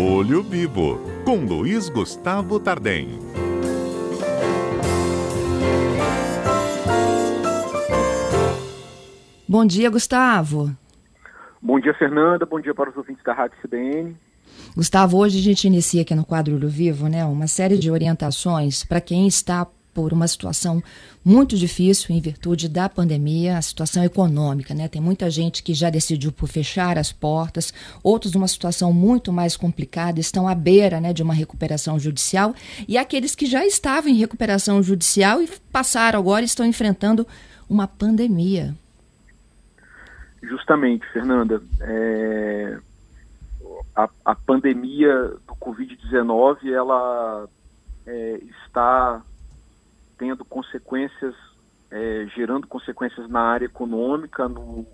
Olho Vivo, com Luiz Gustavo Tardem. Bom dia, Gustavo. Bom dia, Fernanda. Bom dia para os ouvintes da Rádio CBN. Gustavo, hoje a gente inicia aqui no quadro Olho Vivo, né, uma série de orientações para quem está por uma situação muito difícil em virtude da pandemia, a situação econômica, né? Tem muita gente que já decidiu por fechar as portas, outros numa situação muito mais complicada, estão à beira, né, de uma recuperação judicial, e aqueles que já estavam em recuperação judicial e passaram agora estão enfrentando uma pandemia. Justamente, Fernanda, é... a, a pandemia do Covid-19 ela é, está tendo consequências, é, gerando consequências na área econômica, no,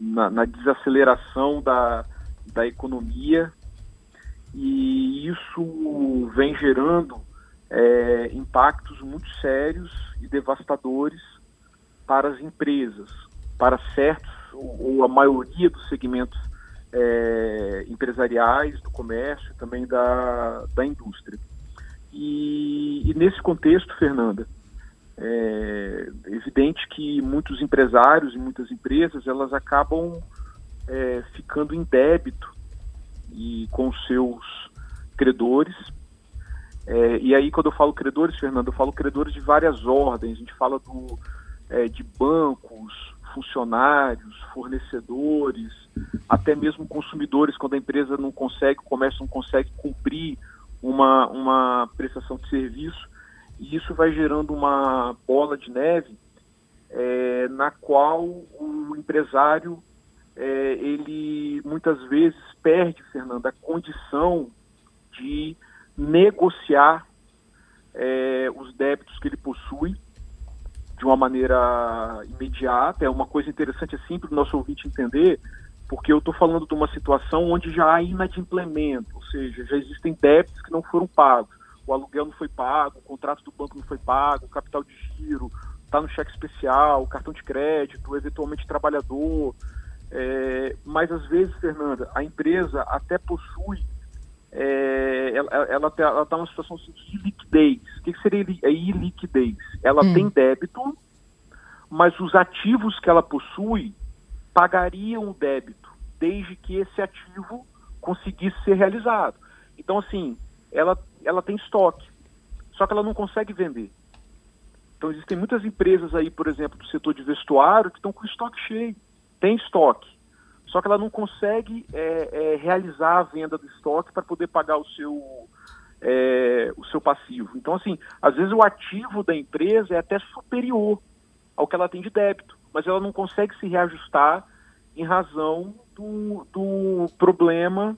na, na, desaceleração da, da economia, e isso vem gerando é, impactos muito sérios e devastadores para as empresas, para certos ou, a maioria dos segmentos é, empresariais, do comércio e também da, da indústria. E, e nesse contexto, Fernanda, é evidente que muitos empresários e muitas empresas elas acabam é, ficando em débito e com seus credores. É, e aí, quando eu falo credores, Fernando, eu falo credores de várias ordens. A gente fala do, é, de bancos, funcionários, fornecedores, até mesmo consumidores, quando a empresa não consegue, o comércio não consegue cumprir uma, uma prestação de serviço, e isso vai gerando uma bola de neve é, na qual o empresário é, ele muitas vezes perde, Fernando, a condição de negociar é, os débitos que ele possui de uma maneira imediata. É uma coisa interessante assim para o nosso ouvinte entender porque eu estou falando de uma situação onde já há inadimplemento, ou seja, já existem débitos que não foram pagos. O aluguel não foi pago, o contrato do banco não foi pago, o capital de giro está no cheque especial, o cartão de crédito, eventualmente trabalhador. É, mas às vezes, Fernanda, a empresa até possui, é, ela está numa situação assim, de liquidez. O que, que seria a iliquidez? Ela hum. tem débito, mas os ativos que ela possui pagariam o débito, desde que esse ativo conseguisse ser realizado. Então, assim, ela, ela tem estoque, só que ela não consegue vender. Então, existem muitas empresas aí, por exemplo, do setor de vestuário, que estão com estoque cheio, tem estoque, só que ela não consegue é, é, realizar a venda do estoque para poder pagar o seu, é, o seu passivo. Então, assim, às vezes o ativo da empresa é até superior ao que ela tem de débito mas ela não consegue se reajustar em razão do, do problema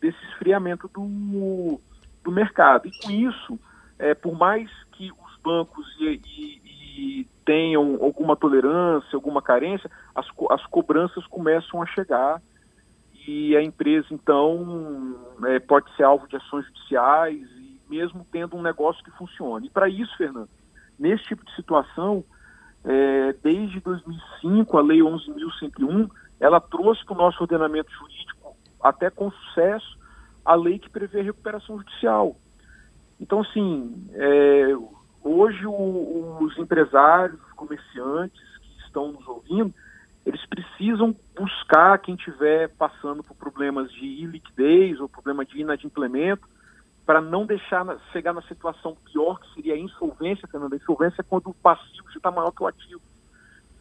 desse esfriamento do, do mercado. E com isso, é, por mais que os bancos e, e, e tenham alguma tolerância, alguma carência, as, as cobranças começam a chegar e a empresa, então, é, pode ser alvo de ações judiciais, e mesmo tendo um negócio que funcione. E para isso, Fernando, nesse tipo de situação, é, desde 2005, a Lei 11.101, ela trouxe para o nosso ordenamento jurídico, até com sucesso, a lei que prevê recuperação judicial. Então, assim, é, hoje o, os empresários, os comerciantes que estão nos ouvindo, eles precisam buscar quem estiver passando por problemas de iliquidez ou problema de inadimplemento, para não deixar chegar na situação pior, que seria a insolvência, Fernanda. A insolvência é quando o passivo está maior que o ativo.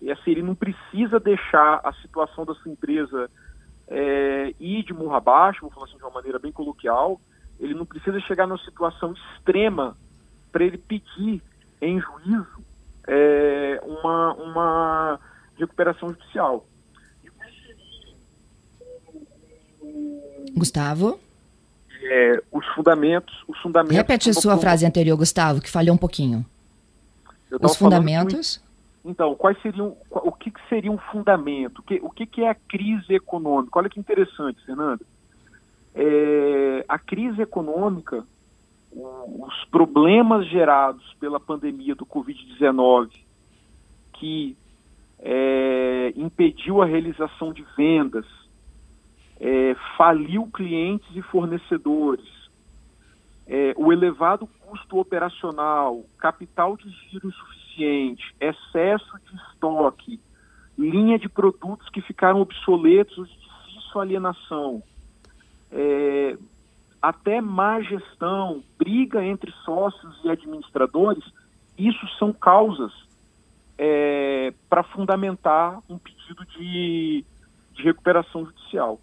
E assim, ele não precisa deixar a situação da sua empresa é, ir de murro abaixo, vou falar assim de uma maneira bem coloquial, ele não precisa chegar numa situação extrema para ele pedir em juízo é, uma, uma recuperação judicial. Gustavo? é, os fundamentos, os fundamentos. Repete a sua como... frase anterior, Gustavo, que falhou um pouquinho. Os fundamentos. Então, quais seriam, o que, que seria um fundamento? O que, o que, que é a crise econômica? Olha que interessante, Fernando. É, a crise econômica, os problemas gerados pela pandemia do Covid-19, que é, impediu a realização de vendas, é, faliu clientes e fornecedores, é, o elevado custo operacional, capital de giro excesso de estoque, linha de produtos que ficaram obsoletos difícil alienação, é, até má gestão, briga entre sócios e administradores, isso são causas é, para fundamentar um pedido de, de recuperação judicial.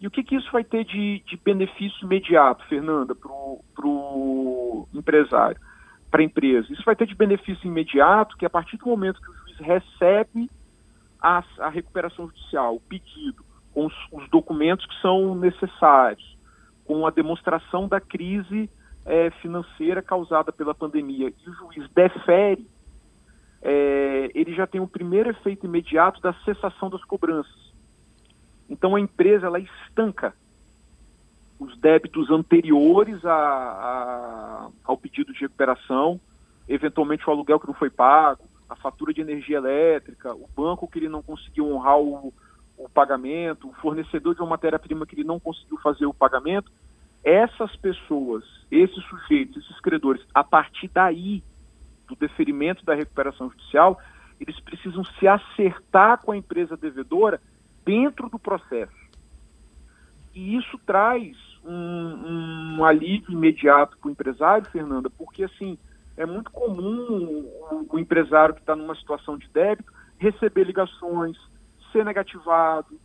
E o que, que isso vai ter de, de benefício imediato, Fernanda, para o empresário, para a empresa? Isso vai ter de benefício imediato que a partir do momento que o juiz recebe a, a recuperação judicial, o pedido, com os, os, documentos que são necessários, com a demonstração da crise é, financeira causada pela pandemia, e o juiz defere é, ele já tem o primeiro efeito imediato da cessação das cobranças. Então a empresa ela estanca os débitos anteriores a, a, ao pedido de recuperação, eventualmente o aluguel que não foi pago, a fatura de energia elétrica, o banco que ele não conseguiu honrar o, o pagamento, o fornecedor de uma matéria-prima que ele não conseguiu fazer o pagamento. Essas pessoas, esses sujeitos, esses credores, a partir daí do deferimento da recuperação judicial, eles precisam se acertar com a empresa devedora dentro do processo. E isso traz um, um alívio imediato para o empresário, Fernanda, porque assim é muito comum o, o empresário que está numa situação de débito receber ligações, ser negativado,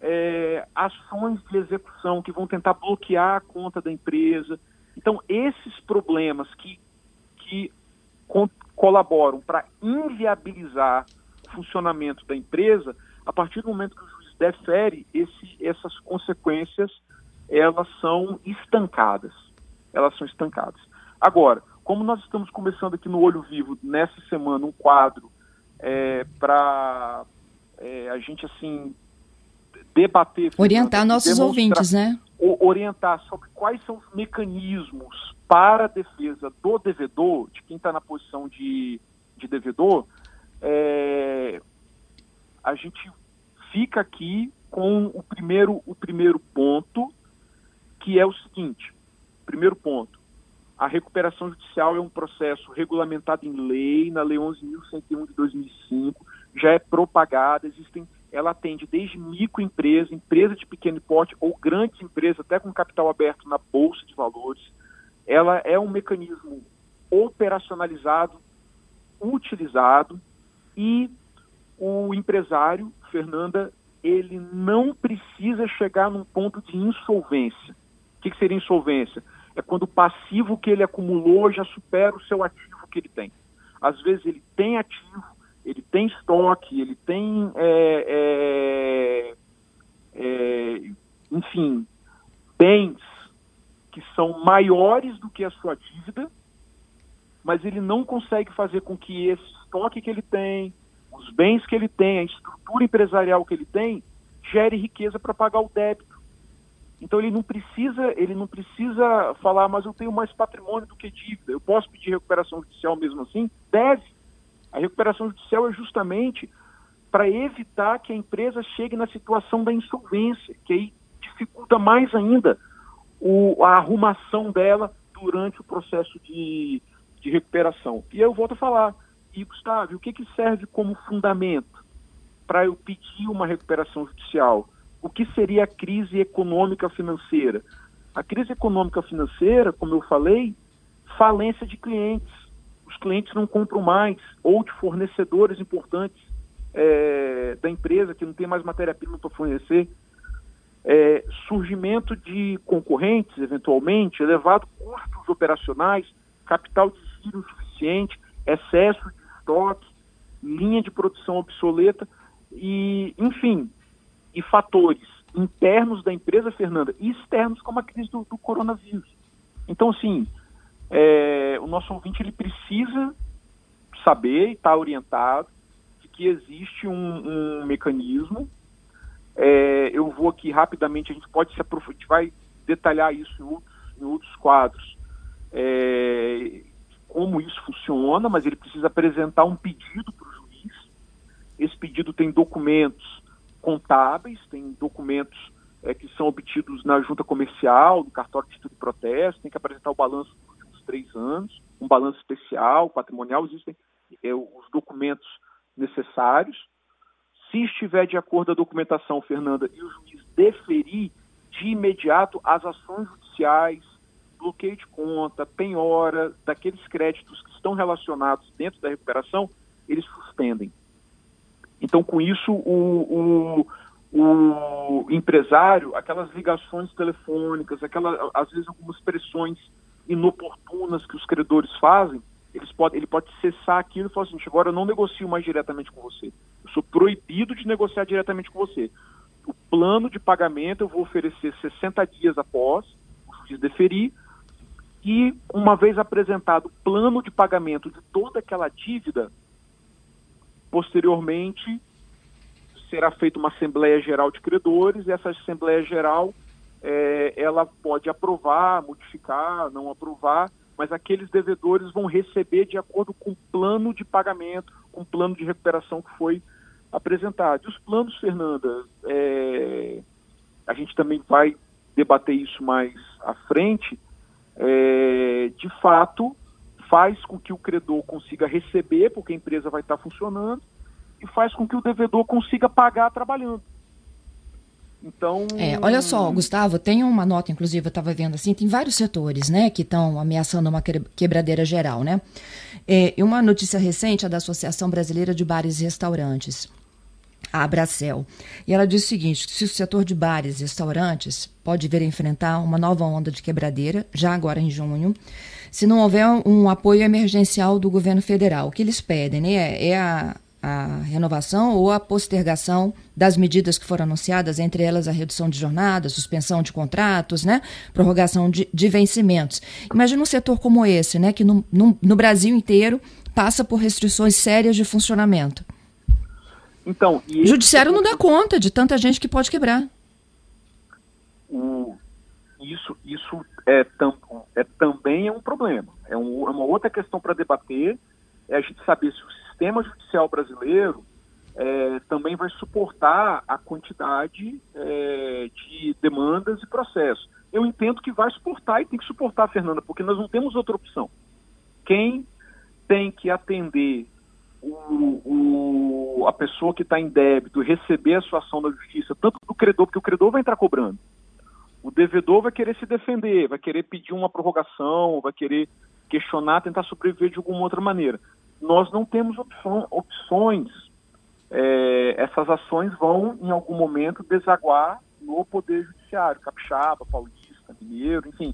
é, ações de execução que vão tentar bloquear a conta da empresa. Então, esses problemas que, que colaboram para inviabilizar o funcionamento da empresa, a partir do momento que o juiz defere, esse, essas consequências elas são estancadas. Elas são estancadas. Agora, como nós estamos começando aqui no Olho Vivo, nessa semana, um quadro é, para é, a gente, assim, debater... Orientar nossos ouvintes, né? Orientar sobre quais são os mecanismos para a defesa do devedor, de quem está na posição de, de devedor, é, a gente fica aqui com o primeiro, o primeiro ponto, que é o seguinte: primeiro ponto, a recuperação judicial é um processo regulamentado em lei, na Lei 11.101 de 2005, já é propagada, existem, ela atende desde microempresa, empresa de pequeno porte ou grandes empresas, até com capital aberto na Bolsa de Valores, ela é um mecanismo operacionalizado, utilizado e o empresário, Fernanda, ele não precisa chegar num ponto de insolvência. Que, que seria insolvência? É quando o passivo que ele acumulou já supera o seu ativo que ele tem. Às vezes ele tem ativo, ele tem estoque, ele tem, é, é, é, enfim, bens que são maiores do que a sua dívida, mas ele não consegue fazer com que esse estoque que ele tem, os bens que ele tem, a estrutura empresarial que ele tem, gere riqueza para pagar o débito. Então ele não precisa, ele não precisa falar, mas eu tenho mais patrimônio do que dívida. Eu posso pedir recuperação judicial mesmo assim? Deve. A recuperação judicial é justamente para evitar que a empresa chegue na situação da insolvência, que aí dificulta mais ainda o, a arrumação dela durante o processo de, de recuperação. E eu volto a falar, e Gustavo, o que, que serve como fundamento para eu pedir uma recuperação judicial? O que seria a crise econômica financeira? A crise econômica financeira, como eu falei, falência de clientes. Os clientes não compram mais, ou de fornecedores importantes é, da empresa que não tem mais matéria-prima para fornecer é, surgimento de concorrentes, eventualmente, elevado custos operacionais, capital de giro insuficiente, excesso de estoque, linha de produção obsoleta e, enfim, e fatores internos da empresa, Fernanda, e externos, como a crise do, do coronavírus. Então, assim, é, o nosso ouvinte ele precisa saber e estar tá orientado de que existe um, um mecanismo é, eu vou aqui rapidamente, a gente pode se aprofundar, a gente vai detalhar isso em outros, em outros quadros, é, como isso funciona, mas ele precisa apresentar um pedido para o juiz. Esse pedido tem documentos contábeis, tem documentos é, que são obtidos na junta comercial, no cartório de título de protesto, tem que apresentar o balanço dos últimos três anos, um balanço especial, patrimonial, existem é, os documentos necessários. Se estiver de acordo a documentação, Fernanda, e o juiz deferir de imediato as ações judiciais, bloqueio de conta, penhora daqueles créditos que estão relacionados dentro da recuperação, eles suspendem. Então, com isso, o, o, o empresário, aquelas ligações telefônicas, aquela, às vezes algumas pressões inoportunas que os credores fazem, eles pode, ele pode cessar aquilo e falar assim, agora eu não negocio mais diretamente com você. Eu sou proibido de negociar diretamente com você. O plano de pagamento eu vou oferecer 60 dias após o juiz deferir, e uma vez apresentado o plano de pagamento de toda aquela dívida, posteriormente será feita uma Assembleia Geral de Credores, e essa Assembleia Geral é, ela pode aprovar, modificar, não aprovar, mas aqueles devedores vão receber de acordo com o plano de pagamento, com o plano de recuperação que foi apresentado. E os planos, Fernanda, é, a gente também vai debater isso mais à frente, é, de fato faz com que o credor consiga receber, porque a empresa vai estar funcionando, e faz com que o devedor consiga pagar trabalhando. Então. É, olha só, Gustavo, tem uma nota, inclusive, eu estava vendo assim, tem vários setores, né, que estão ameaçando uma quebradeira geral, né? É, e uma notícia recente é da Associação Brasileira de Bares e Restaurantes, a Abracel. E ela diz o seguinte: se o setor de bares e restaurantes pode vir a enfrentar uma nova onda de quebradeira, já agora em junho, se não houver um apoio emergencial do governo federal. O que eles pedem né, é a a renovação ou a postergação das medidas que foram anunciadas, entre elas a redução de jornada, suspensão de contratos, né, prorrogação de, de vencimentos. Imagina um setor como esse, né, que no, no, no, Brasil inteiro passa por restrições sérias de funcionamento. Então, o judiciário não dá conta de tanta gente que pode quebrar. O, isso, isso é, tam, é também é um problema. É, um, é uma outra questão para debater. É a gente saber se o sistema judicial brasileiro é, também vai suportar a quantidade é, de demandas e processos. Eu entendo que vai suportar e tem que suportar, Fernanda, porque nós não temos outra opção. Quem tem que atender o, o, a pessoa que está em débito, receber a sua ação da justiça, tanto do credor, porque o credor vai entrar cobrando. O devedor vai querer se defender, vai querer pedir uma prorrogação, vai querer questionar, tentar sobreviver de alguma outra maneira nós não temos opções. É, essas ações vão, em algum momento, desaguar no Poder Judiciário, capixaba, paulista, mineiro, enfim,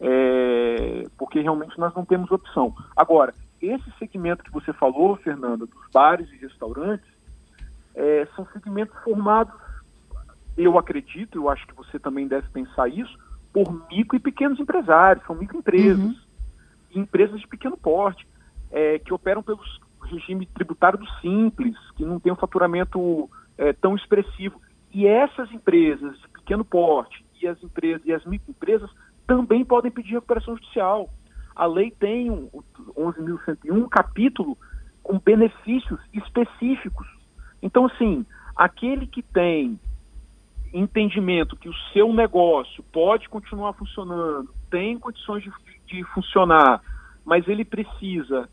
é, porque realmente nós não temos opção. Agora, esse segmento que você falou, Fernanda, dos bares e restaurantes, é, são segmentos formados, eu acredito, eu acho que você também deve pensar isso, por micro e pequenos empresários, são microempresas, uhum. empresas de pequeno porte é, que operam pelo regime tributário do simples, que não tem um faturamento é, tão expressivo. E essas empresas de pequeno porte e as empresas e as microempresas também podem pedir recuperação judicial. A lei tem um, 11.101 um capítulo com benefícios específicos. Então, assim, aquele que tem entendimento que o seu negócio pode continuar funcionando, tem condições de, de funcionar, mas ele precisa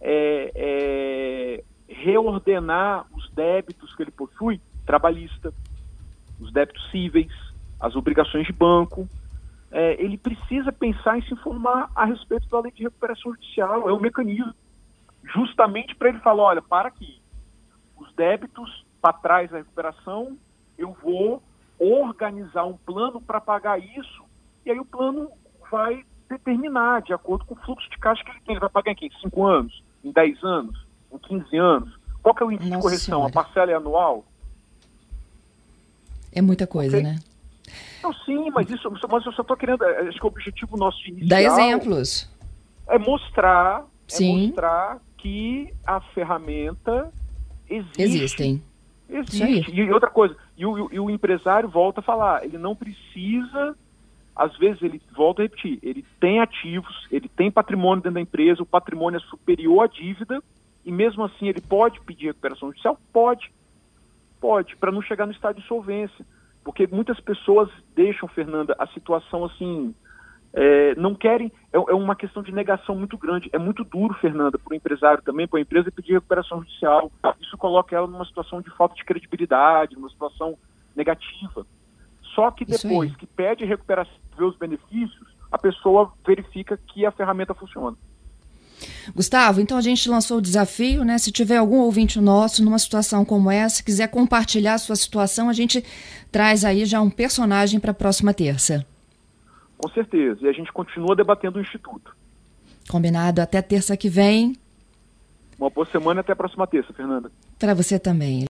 é, é, reordenar os débitos que ele possui, trabalhista, os débitos cíveis, as obrigações de banco. É, ele precisa pensar em se informar a respeito da lei de recuperação judicial, é o um mecanismo, justamente para ele falar, olha, para aqui, os débitos para trás da recuperação, eu vou organizar um plano para pagar isso, e aí o plano vai determinar, de acordo com o fluxo de caixa que ele tem. Ele vai pagar em quê? Cinco anos? em 10 anos, em 15 anos? Qual que é o índice Nossa de correção? Senhora. A parcela é anual? É muita coisa, okay? né? Não, sim, mas isso, mas eu só estou querendo, é, acho que o objetivo nosso inicial Dá exemplos. É mostrar, sim. é mostrar que a ferramenta existe. Existem. Existe. E outra coisa, e o, e o empresário volta a falar, ele não precisa às vezes ele, volta a repetir, ele tem ativos, ele tem patrimônio dentro da empresa, o patrimônio é superior à dívida, e mesmo assim ele pode pedir recuperação judicial? Pode. Pode, para não chegar no estado de solvência. Porque muitas pessoas deixam, Fernanda, a situação assim, é, não querem, é, é, uma questão de negação muito grande. É muito duro, Fernanda, para o empresário também, para a empresa pedir recuperação judicial. Isso coloca ela numa situação de falta de credibilidade, numa situação negativa. Só que depois que pede recuperação, vê os benefícios, a pessoa verifica que a ferramenta funciona. Gustavo, então a gente lançou o desafio, né? Se tiver algum ouvinte nosso numa situação como essa, quiser compartilhar a sua situação, a gente traz aí já um personagem para a próxima terça. Com certeza. E a gente continua debatendo o Instituto. Combinado. Até terça que vem. Uma boa semana e até a próxima terça, Fernanda. Para você também.